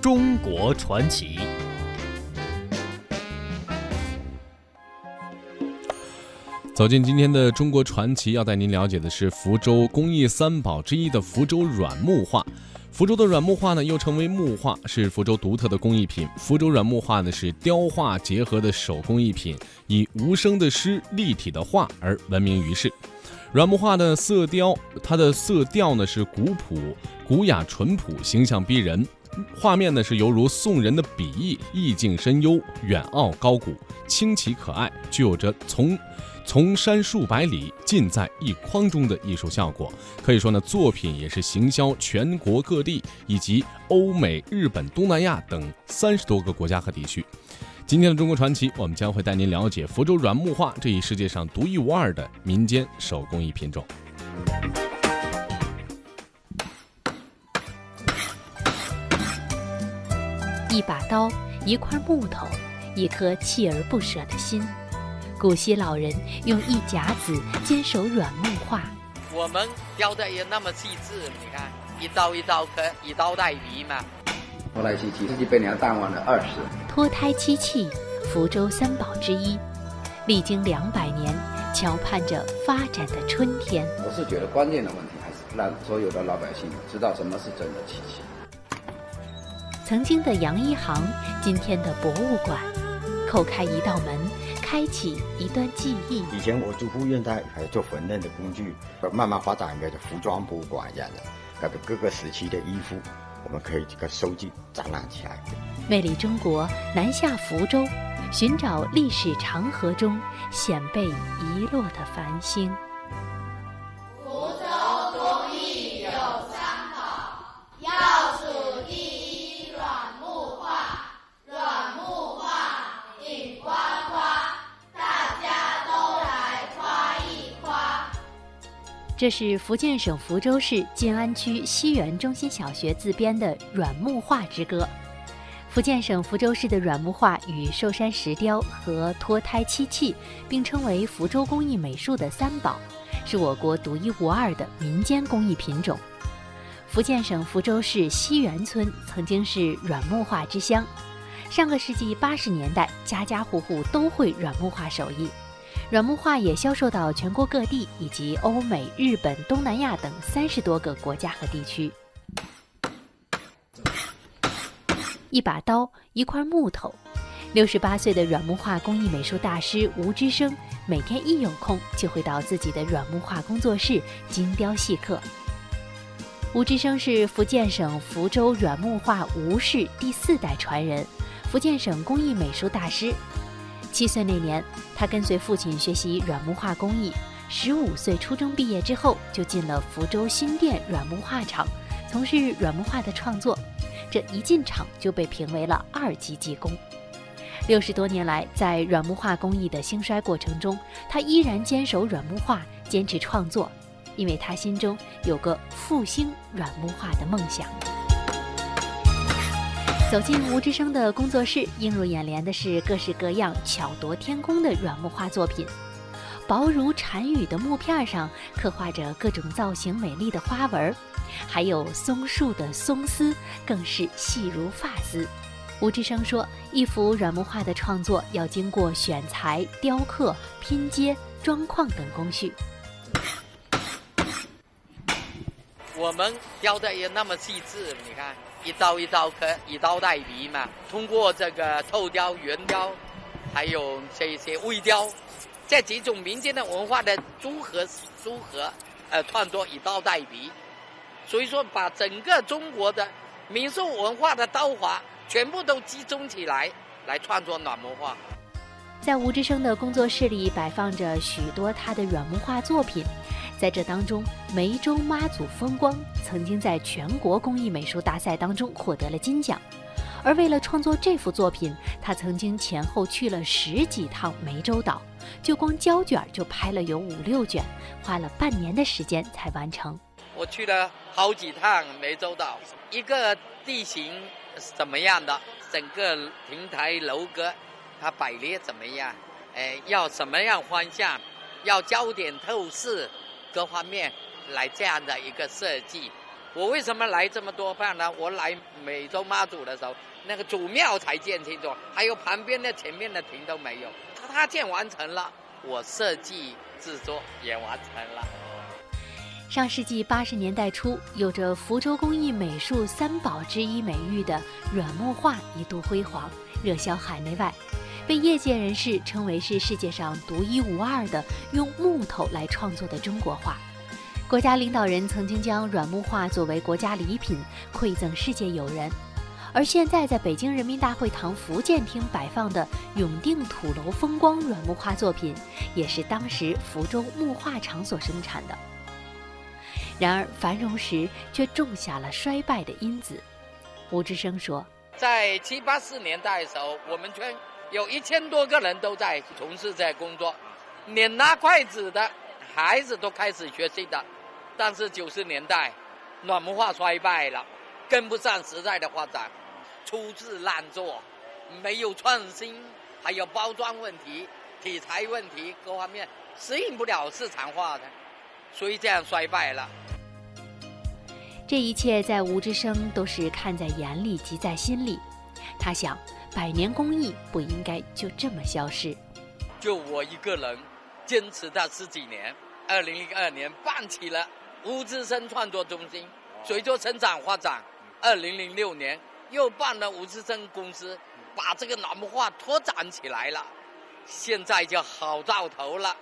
中国传奇。走进今天的中国传奇，要带您了解的是福州工艺三宝之一的福州软木画。福州的软木画呢，又称为木画，是福州独特的工艺品。福州软木画呢，是雕画结合的手工艺品，以无声的诗、立体的画而闻名于世。软木画的色雕，它的色调呢是古朴、古雅、淳朴，形象逼人。画面呢是犹如宋人的笔意，意境深幽、远傲高古、清奇可爱，具有着从。从山数百里，尽在一框中的艺术效果，可以说呢，作品也是行销全国各地以及欧美、日本、东南亚等三十多个国家和地区。今天的中国传奇，我们将会带您了解福州软木画这一世界上独一无二的民间手工艺品种。一把刀，一块木头，一颗锲而不舍的心。古稀老人用一甲子坚守软木画，我们雕的也那么细致，你看一刀一刀刻，一刀带笔嘛。脱胎漆器，自己百年淡忘了二十。脱胎漆器，福州三宝之一，历经两百年，瞧盼着发展的春天。我是觉得关键的问题还是让所有的老百姓知道什么是真的漆器。曾经的洋一行，今天的博物馆，叩开一道门。开启一段记忆。以前我做复原带，还做缝纫的工具，慢慢发展一个服装博物馆一样的，那个各个时期的衣服，我们可以这个收集展览起来。魅力中国，南下福州，寻找历史长河中显被遗落的繁星。这是福建省福州市晋安区西园中心小学自编的软木画之歌。福建省福州市的软木画与寿山石雕和脱胎漆器并称为福州工艺美术的三宝，是我国独一无二的民间工艺品种。福建省福州市西园村曾经是软木画之乡，上个世纪八十年代，家家户户都会软木画手艺。软木画也销售到全国各地，以及欧美、日本、东南亚等三十多个国家和地区。一把刀，一块木头，六十八岁的软木画工艺美术大师吴之生，每天一有空就会到自己的软木画工作室精雕细刻。吴之生是福建省福州软木画吴氏第四代传人，福建省工艺美术大师。七岁那年，他跟随父亲学习软木画工艺。十五岁初中毕业之后，就进了福州新店软木画厂，从事软木画的创作。这一进厂就被评为了二级技工。六十多年来，在软木画工艺的兴衰过程中，他依然坚守软木画，坚持创作，因为他心中有个复兴软木画的梦想。走进吴之生的工作室，映入眼帘的是各式各样巧夺天工的软木画作品。薄如蝉羽的木片上刻画着各种造型美丽的花纹，还有松树的松丝，更是细如发丝。吴之生说：“一幅软木画的创作要经过选材、雕刻、拼接、装框等工序。我们雕的也那么细致，你看。”一刀一刀刻，一刀带笔嘛。通过这个透雕、圆雕，还有这些微雕，这几种民间的文化的综合组合，呃，创作一刀带笔。所以说，把整个中国的民俗文化的刀法全部都集中起来，来创作软木画。在吴之生的工作室里，摆放着许多他的软木画作品。在这当中，梅州妈祖风光曾经在全国工艺美术大赛当中获得了金奖，而为了创作这幅作品，他曾经前后去了十几趟梅州岛，就光胶卷就拍了有五六卷，花了半年的时间才完成。我去了好几趟梅州岛，一个地形怎么样的，整个亭台楼阁，它摆列怎么样？哎，要什么样方向？要焦点透视。各方面来这样的一个设计，我为什么来这么多饭呢？我来美洲妈祖的时候，那个祖庙才建清楚，还有旁边的、前面的亭都没有。他他建完成了，我设计制作也完成了。上世纪八十年代初，有着福州工艺美术三宝之一美誉的软木画一度辉煌，热销海内外，被业界人士称为是世界上独一无二的用木头来创作的中国画。国家领导人曾经将软木画作为国家礼品馈赠世界友人，而现在在北京人民大会堂福建厅摆放的永定土楼风光软木画作品，也是当时福州木画厂所生产的。然而繁荣时却种下了衰败的因子。吴志生说：“在七八十年代的时候，我们村有一千多个人都在从事这工作，连拿筷子的孩子都开始学习的。但是九十年代，软文化衰败了，跟不上时代的发展，粗制滥做，没有创新，还有包装问题、题材问题各方面适应不了市场化的，所以这样衰败了。”这一切在吴之生都是看在眼里，急在心里。他想，百年工艺不应该就这么消失。就我一个人，坚持到十几年。二零零二年办起了吴之生创作中心，随着成长发展，二零零六年又办了吴之生公司，把这个南木画拓展起来了。现在就好兆头了。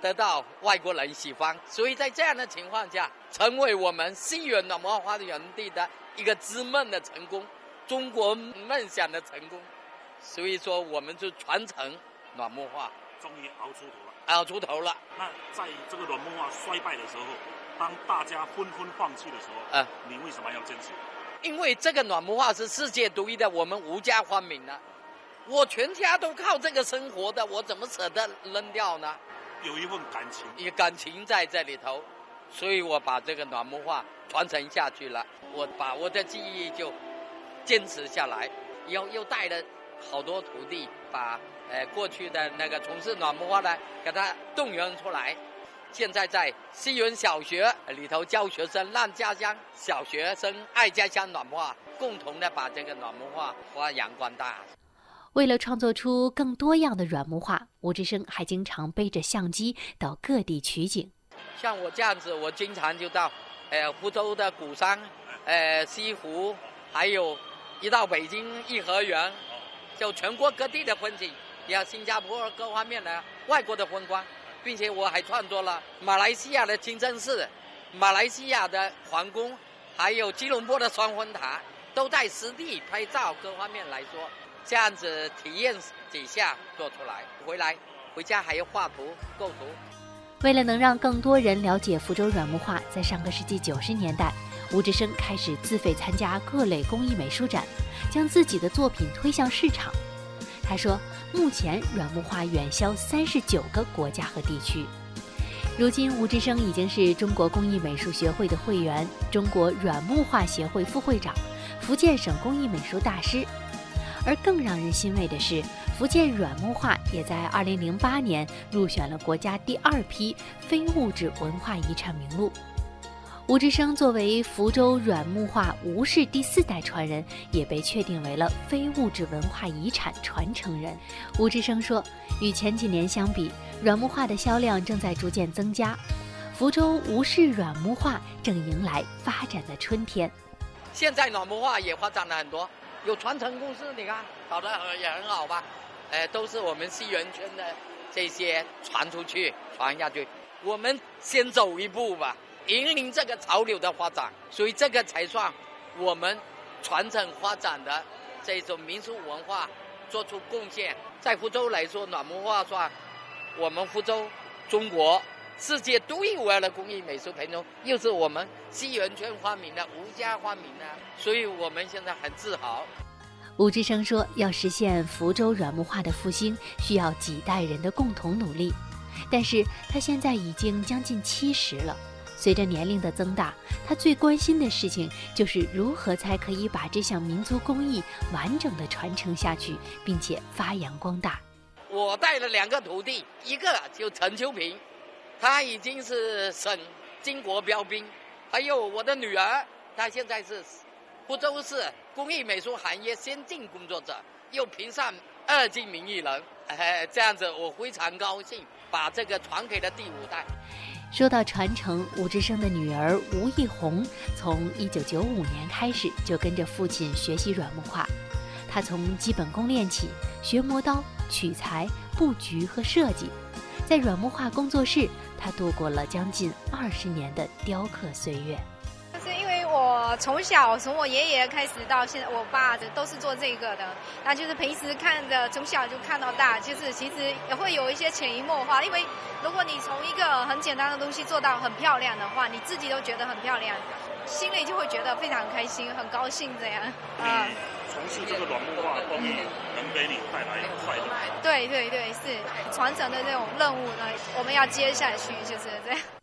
得到外国人喜欢，所以在这样的情况下，成为我们西园暖木花的园地的一个之梦的成功，中国梦想的成功。所以说，我们就传承暖木画，终于熬出头了。熬出头了。那在这个软木画衰败的时候，当大家纷纷放弃的时候，啊，你为什么要坚持？因为这个暖木画是世界独一的，我们无家欢名呢。我全家都靠这个生活的，我怎么舍得扔掉呢？有一份感情，有感情在这里头，所以我把这个暖木画传承下去了。我把我的记忆就坚持下来，又又带了好多徒弟，把呃过去的那个从事暖木画的给他动员出来。现在在西园小学里头教学生，让家乡小学生爱家乡暖木画，共同的把这个暖木画发扬光大。为了创作出更多样的软木画，吴志生还经常背着相机到各地取景。像我这样子，我经常就到，呃，福州的鼓山，呃，西湖，还有一到北京颐和园，就全国各地的风景，也新加坡各方面的外国的风光，并且我还创作了马来西亚的清真寺、马来西亚的皇宫，还有吉隆坡的双峰塔，都在实地拍照各方面来说。这样子体验几下做出来，回来回家还要画图构图。为了能让更多人了解福州软木画，在上个世纪九十年代，吴志生开始自费参加各类工艺美术展，将自己的作品推向市场。他说，目前软木画远销三十九个国家和地区。如今，吴志生已经是中国工艺美术学会的会员，中国软木画协会副会长，福建省工艺美术大师。而更让人欣慰的是，福建软木画也在2008年入选了国家第二批非物质文化遗产名录。吴志生作为福州软木画吴氏第四代传人，也被确定为了非物质文化遗产传承人。吴志生说：“与前几年相比，软木画的销量正在逐渐增加，福州吴氏软木画正迎来发展的春天。现在软木画也发展了很多。”有传承故事，你看搞得也很好吧？哎，都是我们西园圈的这些传出去、传下去。我们先走一步吧，引领这个潮流的发展，所以这个才算我们传承发展的这种民俗文化做出贡献。在福州来说，暖木画算我们福州、中国世界独一无二的工艺美术品种，又是我们西园圈发明的、吴家发明的。所以我们现在很自豪。吴志生说：“要实现福州软木画的复兴，需要几代人的共同努力。但是他现在已经将近七十了，随着年龄的增大，他最关心的事情就是如何才可以把这项民族工艺完整的传承下去，并且发扬光大。”我带了两个徒弟，一个就陈秋平，他已经是省巾帼标兵；还有我的女儿。她现在是福州市工艺美术行业先进工作者，又评上二级名艺人。哎，这样子我非常高兴，把这个传给了第五代。说到传承，吴之生的女儿吴艺红从1995年开始就跟着父亲学习软木画。她从基本功练起，学磨刀、取材、布局和设计。在软木画工作室，她度过了将近二十年的雕刻岁月。就是因为我从小从我爷爷开始到现在，我爸的都是做这个的。那就是平时看着，从小就看到大，就是其实也会有一些潜移默化。因为如果你从一个很简单的东西做到很漂亮的话，你自己都觉得很漂亮，心里就会觉得非常开心、很高兴这样。啊，从事这个软木画工艺能给你带来快乐。对对对，是传承的这种任务呢，我们要接下去，就是这样。